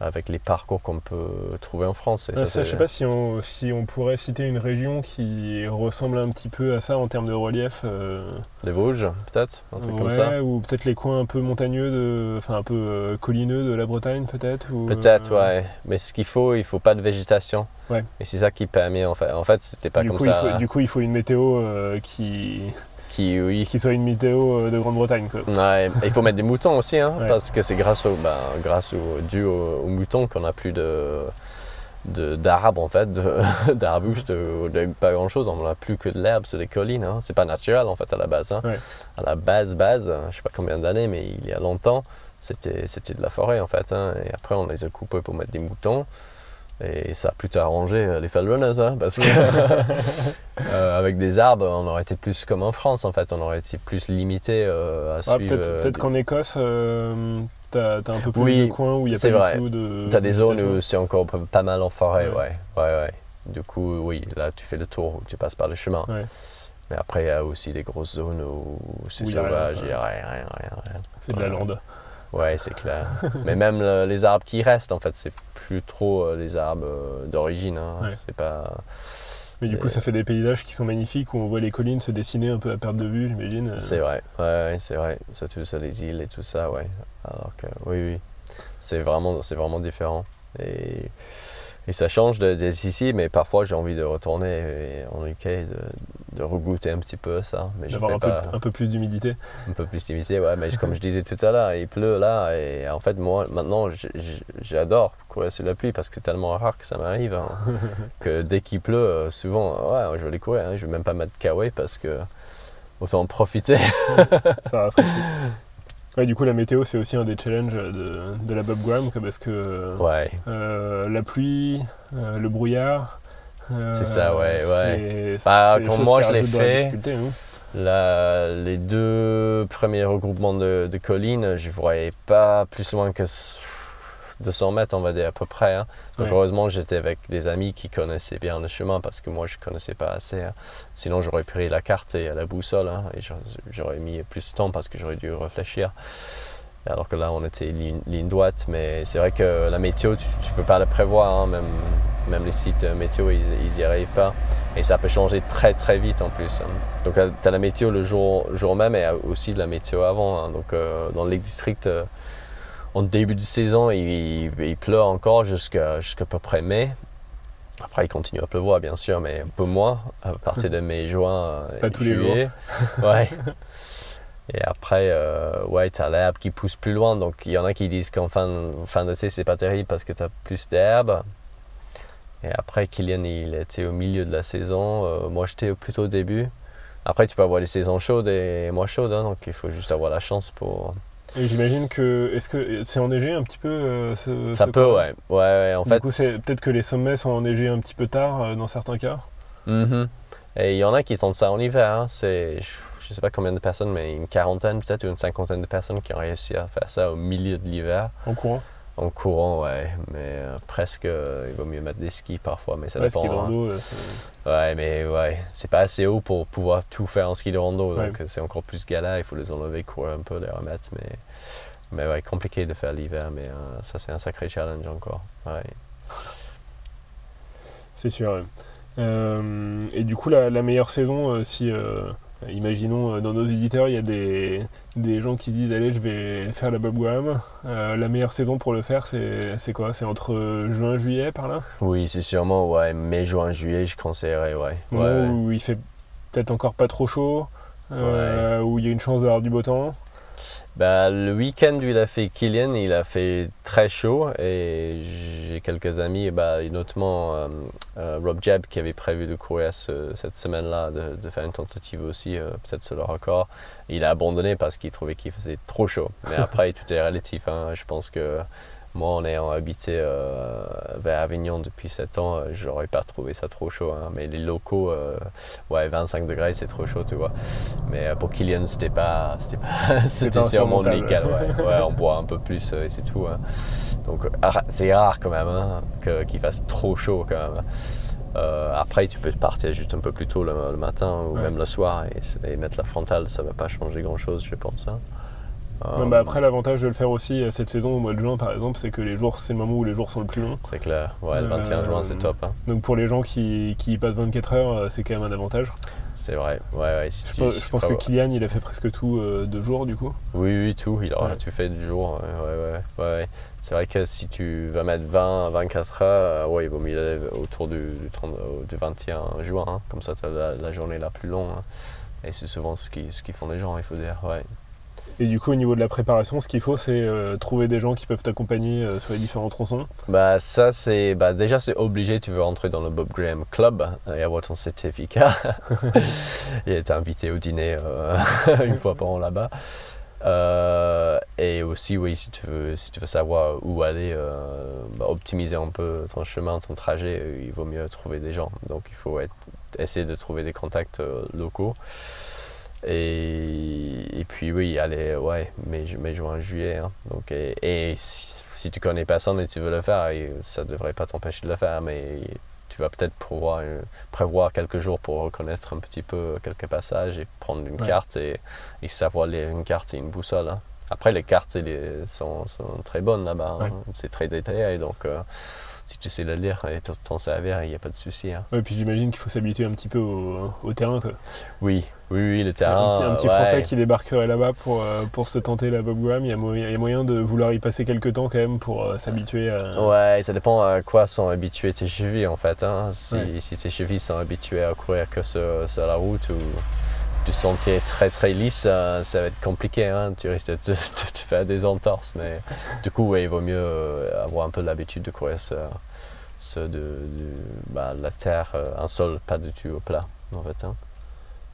avec les parcours qu'on peut trouver en France. Et Ouais, ça, ça, je c'est- sais pas si on, si on pourrait citer une région qui ressemble un petit peu à ça en termes de relief. euh, Les Vosges, peut-être, un truc comme ouais, ça. Ou peut-être les coins un peu montagneux, de, enfin un peu euh, collineux de la Bretagne, peut-être. Peut-être, euh, ouais. Mais ce qu'il faut, il faut pas de végétation. Ouais. Et c'est ça qui permet, en fait, en fait c'était pas du, comme coup, ça. faut, du coup, il faut une météo qui, Qui, oui, qui soit une météo euh, de Grande-Bretagne. Ouais, il faut mettre des moutons aussi, hein, Ouais. parce que c'est grâce, au, ben, grâce au, dû aux, aux moutons qu'on a plus de, d'arbres en fait, d'arbustes, pas grand chose. On n'a plus que de l'herbe, c'est des collines. Hein. C'est pas naturel en fait à la base. hein. Ouais. À la base, base, je sais pas combien d'années, mais il y a longtemps, c'était c'était de la forêt en fait. hein. Et après, on les a coupés pour mettre des moutons. Et ça a plutôt arrangé euh, les fell runners, hein, parce que euh, avec des arbres, on aurait été plus comme en France en fait. On aurait été plus limité euh, à Ah, suivre. peut-être euh, peut-être des- qu'en Écosse, euh, t'as as un peu plus Oui, de coins où il n'y a c'est pas vrai. du tout de. T'as des zones où c'est encore pas- mal en forêt, Ouais. ouais. ouais, ouais. Du coup, oui, là tu fais le tour, tu passes par le chemin. Ouais. Mais après, il y a aussi des grosses zones où c'est sauvage, il n'y a rien, rien, rien, rien. C'est de la lande. Ouais, c'est clair. Mais même le- les arbres qui restent, en fait, c'est plus trop euh, les arbres euh, d'origine. hein. Ouais. C'est pas. Mais du coup, ça fait des paysages qui sont magnifiques où on voit les collines se dessiner un peu à perte de vue, j'imagine. Euh, C'est vrai, ouais, c'est vrai. Surtout sur les îles et tout ça, ouais. Alors que, oui, oui. C'est vraiment, c'est vraiment différent. Et, et ça change de- des ici, mais parfois j'ai envie de retourner et- en UK, de, de regoûter un petit peu ça. Mais je D'avoir fais un peu, pas un peu plus d'humidité. un peu plus limité, ouais. Mais comme je disais tout à l'heure, il pleut là. Et en fait, moi, maintenant, j'adore courir sur la pluie parce que c'est tellement rare que ça m'arrive. hein, que dès qu'il pleut, euh, souvent, ouais, je vais aller courir. hein. je vais même pas mettre kawaii parce que autant en profiter. Ça rafraîchit. Ouais, du coup, la météo, c'est aussi un des challenges de, de la Bob Graham, parce que Ouais. euh, la pluie, euh, le brouillard. euh, C'est ça, ouais, c'est- Bah, quand moi, je l'ai la fait, hein. La- les deux premiers regroupements de, de collines, je ne voyais pas plus loin que 200 mètres, on va dire à peu près. hein. Donc Ouais. heureusement, j'étais avec des amis qui connaissaient bien le chemin parce que moi, je ne connaissais pas assez. hein. Sinon, j'aurais pris la carte et la boussole hein, et j'aurais- mis plus de temps parce que j'aurais dû réfléchir. Alors que là, on était ligne, ligne droite. Mais c'est vrai que la météo, tu ne peux pas la prévoir. Même, même les sites euh, météo, ils n'y arrivent pas. Et ça peut changer très très vite en plus. Donc tu as la météo le jour, jour même et aussi de la météo avant. Donc euh, dans le Lake District, euh, en début de saison, il, il- il pleut encore jusqu'à jusqu'à peu près mai. Après, il continue à pleuvoir, bien sûr, mais un peu moins, à partir de mai, juin, euh, Pas tous les juillet. ouais. Et après, euh, ouais, tu as l'herbe qui pousse plus loin. Donc, il y en a qui disent qu'en fin, fin d'été, c'est pas terrible parce que tu as plus d'herbe. Et après, Kylian, il était au milieu de la saison. Euh, moi, j'étais plutôt au début. Après, tu peux avoir les saisons chaudes et moins chaudes. hein, donc, il faut juste avoir la chance pour. Et j'imagine que. Est-ce que c'est enneigé un petit peu euh, ce, Ça ce peut, ouais. Ouais, ouais. En du fait, coup, c'est peut-être que les sommets sont enneigés un petit peu tard euh, dans certains cas. Mhm. Et il y en a qui tentent ça en hiver. hein. C'est, je ne sais pas combien de personnes, mais une quarantaine peut-être ou une cinquantaine de personnes qui ont réussi à faire ça au milieu de l'hiver. En courant. En courant, ouais. Mais euh, presque, euh, il vaut mieux mettre des skis parfois, mais ça Ouais, dépend. ski de hein. rando, Ouais, mais ouais, c'est pas assez haut pour pouvoir tout faire en ski de rando, Ouais. donc euh, c'est encore plus galère. Il faut les enlever, courir un peu, les remettre, mais, mais ouais, compliqué de faire l'hiver, mais euh, ça c'est un sacré challenge encore. Ouais. C'est sûr. et du coup, la, la meilleure saison, si, euh, imaginons, euh, dans nos éditeurs, il y a des, des gens qui se disent Allez, je vais faire la Bob Graham. Euh, la meilleure saison pour le faire, c'est quoi? C'est entre juin et juillet, par là? Oui, c'est sûrement ouais, mai, juin, juillet, je conseillerais, ouais. Où il fait peut-être encore pas trop chaud, euh, où il y a une chance d'avoir du beau temps. Bah, le week-end où il a fait Kylian, il a fait très chaud et j'ai quelques amis, bah, notamment euh, euh, Rob Jebb qui avait prévu de courir ce- cette semaine-là, de, de faire une tentative aussi, euh, peut-être sur le record. Il a abandonné parce qu'il trouvait qu'il faisait trop chaud. Mais après, tout est relatif. hein. Je pense que moi, en ayant habité euh, vers Avignon depuis 7 ans, euh, j'aurais pas trouvé ça trop chaud. hein. Mais les locaux, euh, ouais, 25 degrés, c'est trop chaud, tu vois. Mais euh, pour Kylian, c'était pas, c'était pas, c'était sûrement légal. Ouais. Ouais, on boit un peu plus euh, et c'est tout. hein. Donc c'est rare quand même hein, que- qu'il fasse trop chaud quand même. Euh, après, tu peux partir juste un peu plus tôt le, le matin ou Ouais. même le soir et, et mettre la frontale, ça va pas changer grand chose, je pense. hein. Non, Euh, bah après, l'avantage de le faire aussi euh, cette saison, au mois de juin, par exemple, c'est que les jours, c'est le moment où les jours sont le plus longs. c'est clair. Ouais, le 21 juin, c'est Euh, top. hein. Donc pour les gens qui, qui y passent 24 heures, euh, c'est quand même un avantage. C'est vrai. Ouais, ouais, si Je, tu- pense- si je que Kylian, il a fait presque tout euh, deux jours, du coup. Oui, oui, tout. Il aura Ouais. tout fait du jour. Ouais, ouais, ouais, ouais. C'est vrai que si tu vas mettre 20 à 24 heures, euh, ouais, il vaut mieux aller autour du, du, 30 euh, du 21 juin. hein. Comme ça, tu as la, la journée la plus longue. hein. Et c'est souvent ce qu'ils ce qu'ils font les gens, il faut dire. Ouais. Et du coup, au niveau de la préparation, ce qu'il faut, c'est euh, trouver des gens qui peuvent t'accompagner euh, sur les différents tronçons. Bah ça c'est bah, déjà c'est obligé tu veux entrer dans le Bob Graham Club et avoir ton certificat et être invité au dîner euh, une fois par an là-bas. Euh, et aussi oui si tu veux si tu veux savoir où aller euh, bah, optimiser un peu ton chemin ton trajet euh, il vaut mieux trouver des gens donc il faut être- essayer de trouver des contacts euh, locaux et, et puis oui aller ouais mai, ju- mai juin juillet hein. donc et, et si, si tu connais personne et tu veux le faire ça devrait pas t'empêcher de le faire mais tu vas peut-être prévoir, une- prévoir quelques jours pour reconnaître un petit peu quelques passages et prendre une Ouais. carte et, et savoir lire une carte et une boussole. hein. Après, les cartes les- sont, sont très bonnes là-bas. hein. Ouais. C'est très détaillé. Donc, euh, si tu sais le lire et t'en- servir, il n'y a pas de souci. hein. Ouais, puis j'imagine qu'il faut s'habituer un petit peu au, au terrain. Quoi. Oui, oui, oui, le terrain. un petit, un petit ouais. Français qui débarquerait là-bas pour, euh, pour se tenter la Bob Graham, il y, a moyen, il y a moyen de vouloir y passer quelques temps quand même pour euh, s'habituer à. Ouais, ça dépend à quoi sont habitués tes chevilles en fait. hein. Si, Ouais. si tes chevilles sont habituées à courir que sur, sur la route ou du sentier très très lisse, euh, ça va être compliqué. hein. Tu risques de te, de faire des entorses. Mais du coup, ouais, il vaut mieux euh, avoir un peu l'habitude de courir sur, sur de, de- bah, la terre, euh, un sol pas du tout au plat en fait. hein.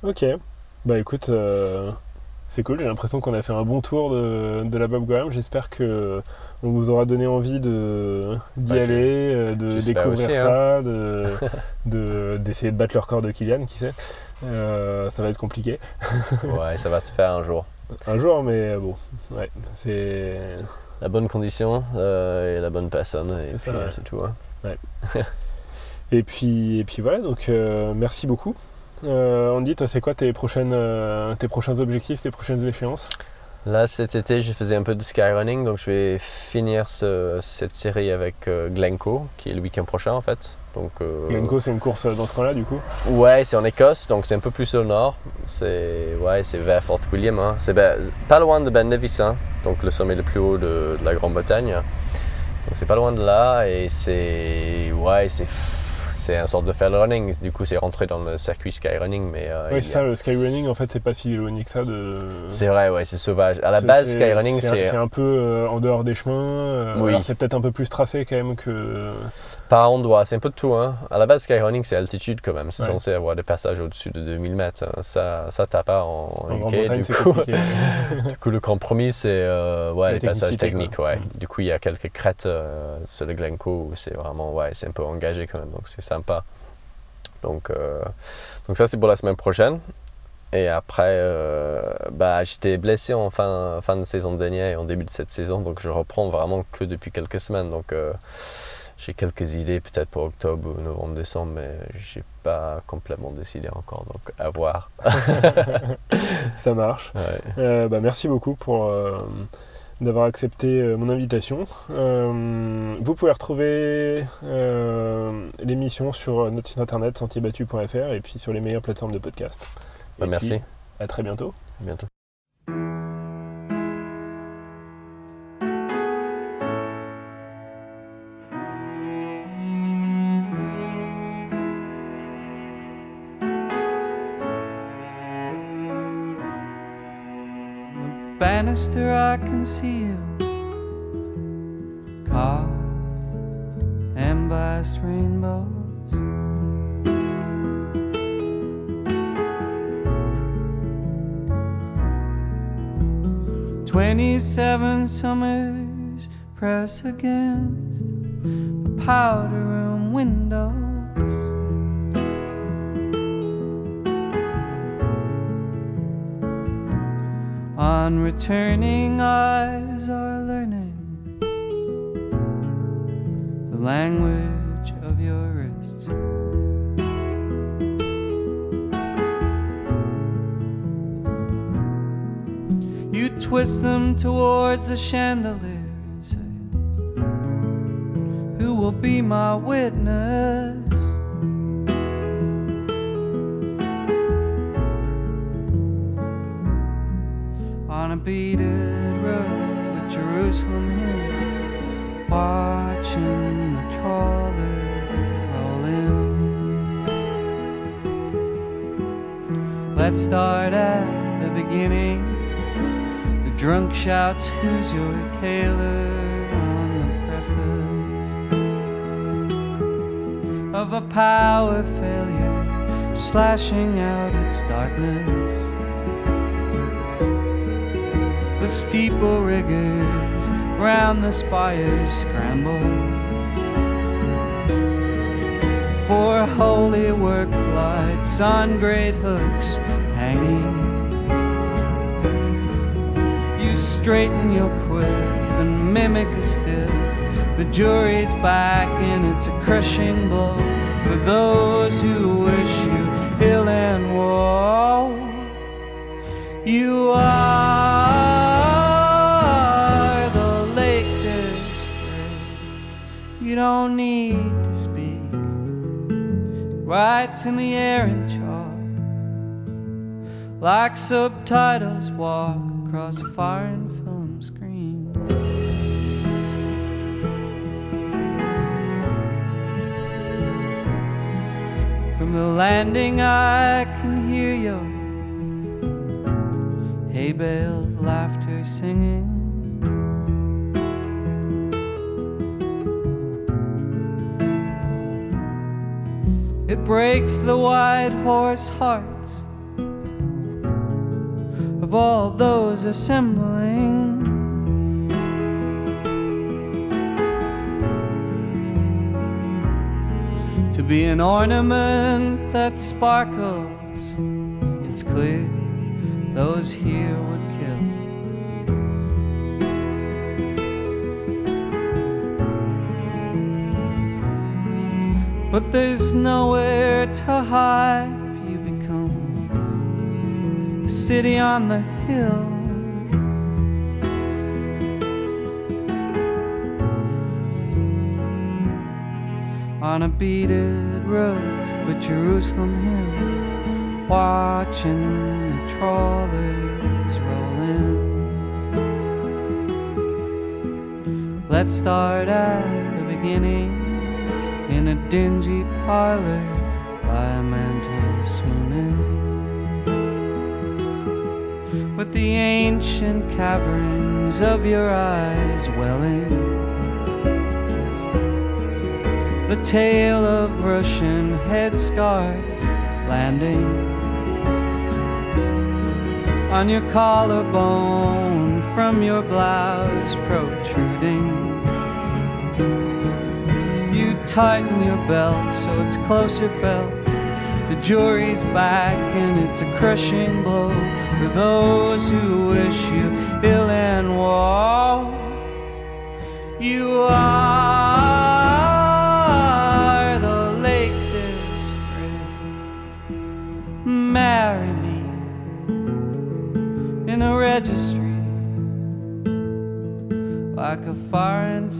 Ok. Bah écoute, euh, c'est cool. J'ai l'impression qu'on a fait un bon tour de, de la Bob Graham. J'espère que on vous aura donné envie de d'y Bah, aller, de découvrir aussi, hein. ça, de de- d'essayer de battre le record de Kylian, qui sait. Euh, ça va être compliqué Ouais, ça va se faire un jour. un jour, mais bon, ouais, c'est La bonne condition euh, et la bonne personne. Et C'est ouais. euh, tout. hein. Et puis, et puis voilà, donc euh, merci beaucoup. Andy, toi, c'est quoi tes, prochaines, tes prochains objectifs, tes prochaines échéances? Là, cet été, je faisais un peu de skyrunning, donc je vais finir ce- cette série avec Glencoe, qui est le week-end prochain en fait. Donc, euh, Glencoe, c'est une course dans ce coin-là, du coup Ouais, c'est en Écosse, donc c'est un peu plus au nord. C'est ouais, c'est vers Fort William. hein. C'est pas loin de Ben Nevis, hein, donc le sommet le plus haut de, de la Grande-Bretagne. Donc c'est pas loin de là et c'est ouais, c'est c'est un sorte de fell running. Du coup, c'est rentré dans le circuit skyrunning, mais euh, Oui, c'est a- ça, le skyrunning, en fait, c'est pas si éloigné que ça de. c'est vrai, ouais, c'est sauvage. À la base, skyrunning, c'est. c'est un peu euh, en dehors des chemins. euh, Oui. c'est peut-être un peu plus tracé quand même que. Par endroit, c'est un peu de tout. Hein. À la base, skyrunning, c'est altitude quand même. C'est Ouais. censé avoir des passages au-dessus de 2000 mètres. hein. Ça, ça t'as pas en, En UK. Du coup, du coup, le compromis, c'est euh, ouais, les passages techniques. Ouais. Mm. Du coup, il y a quelques crêtes sur le Glencoe où c'est vraiment, ouais, c'est un peu engagé quand même. Donc, c'est sympa. Donc, euh, donc ça, c'est pour la semaine prochaine. Et après, euh, bah, j'étais blessé en fin, fin de saison dernière et en début de cette saison. Donc, je reprends vraiment que depuis quelques semaines. Donc, euh, j'ai quelques idées peut-être pour octobre novembre, décembre, mais j'ai pas complètement décidé encore. Donc, à voir. ça marche. Ouais. Euh, bah, merci beaucoup pour euh, d'avoir accepté euh, mon invitation. Euh, vous pouvez retrouver euh, l'émission sur notre site internet sentierbattu.fr et puis sur les meilleures plateformes de podcast. Bah, merci. puis, à très bientôt. À bientôt. Banister I conceal, carved embossed rainbows. Twenty-seven summers press against the powder room windows. On returning eyes are learning the language of your wrists. You twist them towards the chandelier and say, Who will be my witness? Start at the beginning. The drunk shouts, Who's your tailor? on the preface of a power failure slashing out its darkness. The steeple riggers round the spires scramble for holy work lights on great hooks hanging. You straighten your quiff and mimic a stiff. The jury's back and it's a crushing blow for those who wish you ill and woe. You are the Lake District. You don't need to speak. Writes in the air and. Like subtitles walk across a foreign film screen. From the landing, I can hear your hay bale laughter singing. It breaks the white horse hearts of all those assembling. To be an ornament that sparkles, it's clear those here would kill. But there's nowhere to hide city on the hill. On a beaded road with Jerusalem Hill, watching the trawlers roll in. Let's start at the beginning in a dingy parlor by a mantle swooning with the ancient caverns of your eyes welling. The tale of Russian headscarf landing on your collarbone from your blouse protruding. You tighten your belt so it's closer felt. The jury's back and it's a crushing blow for those who wish you ill and woe. You are the Lake District. Marry me in a registry like a foreign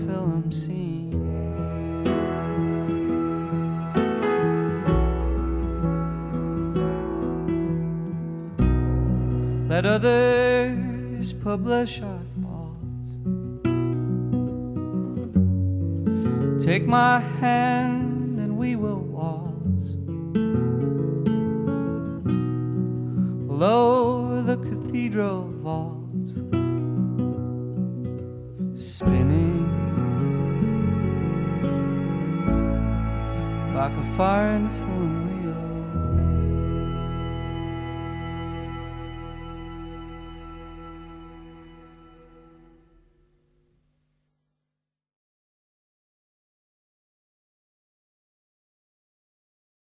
Let others publish our faults. Take my hand and we will waltz. Below the cathedral vaults, spinning. Like a foreign film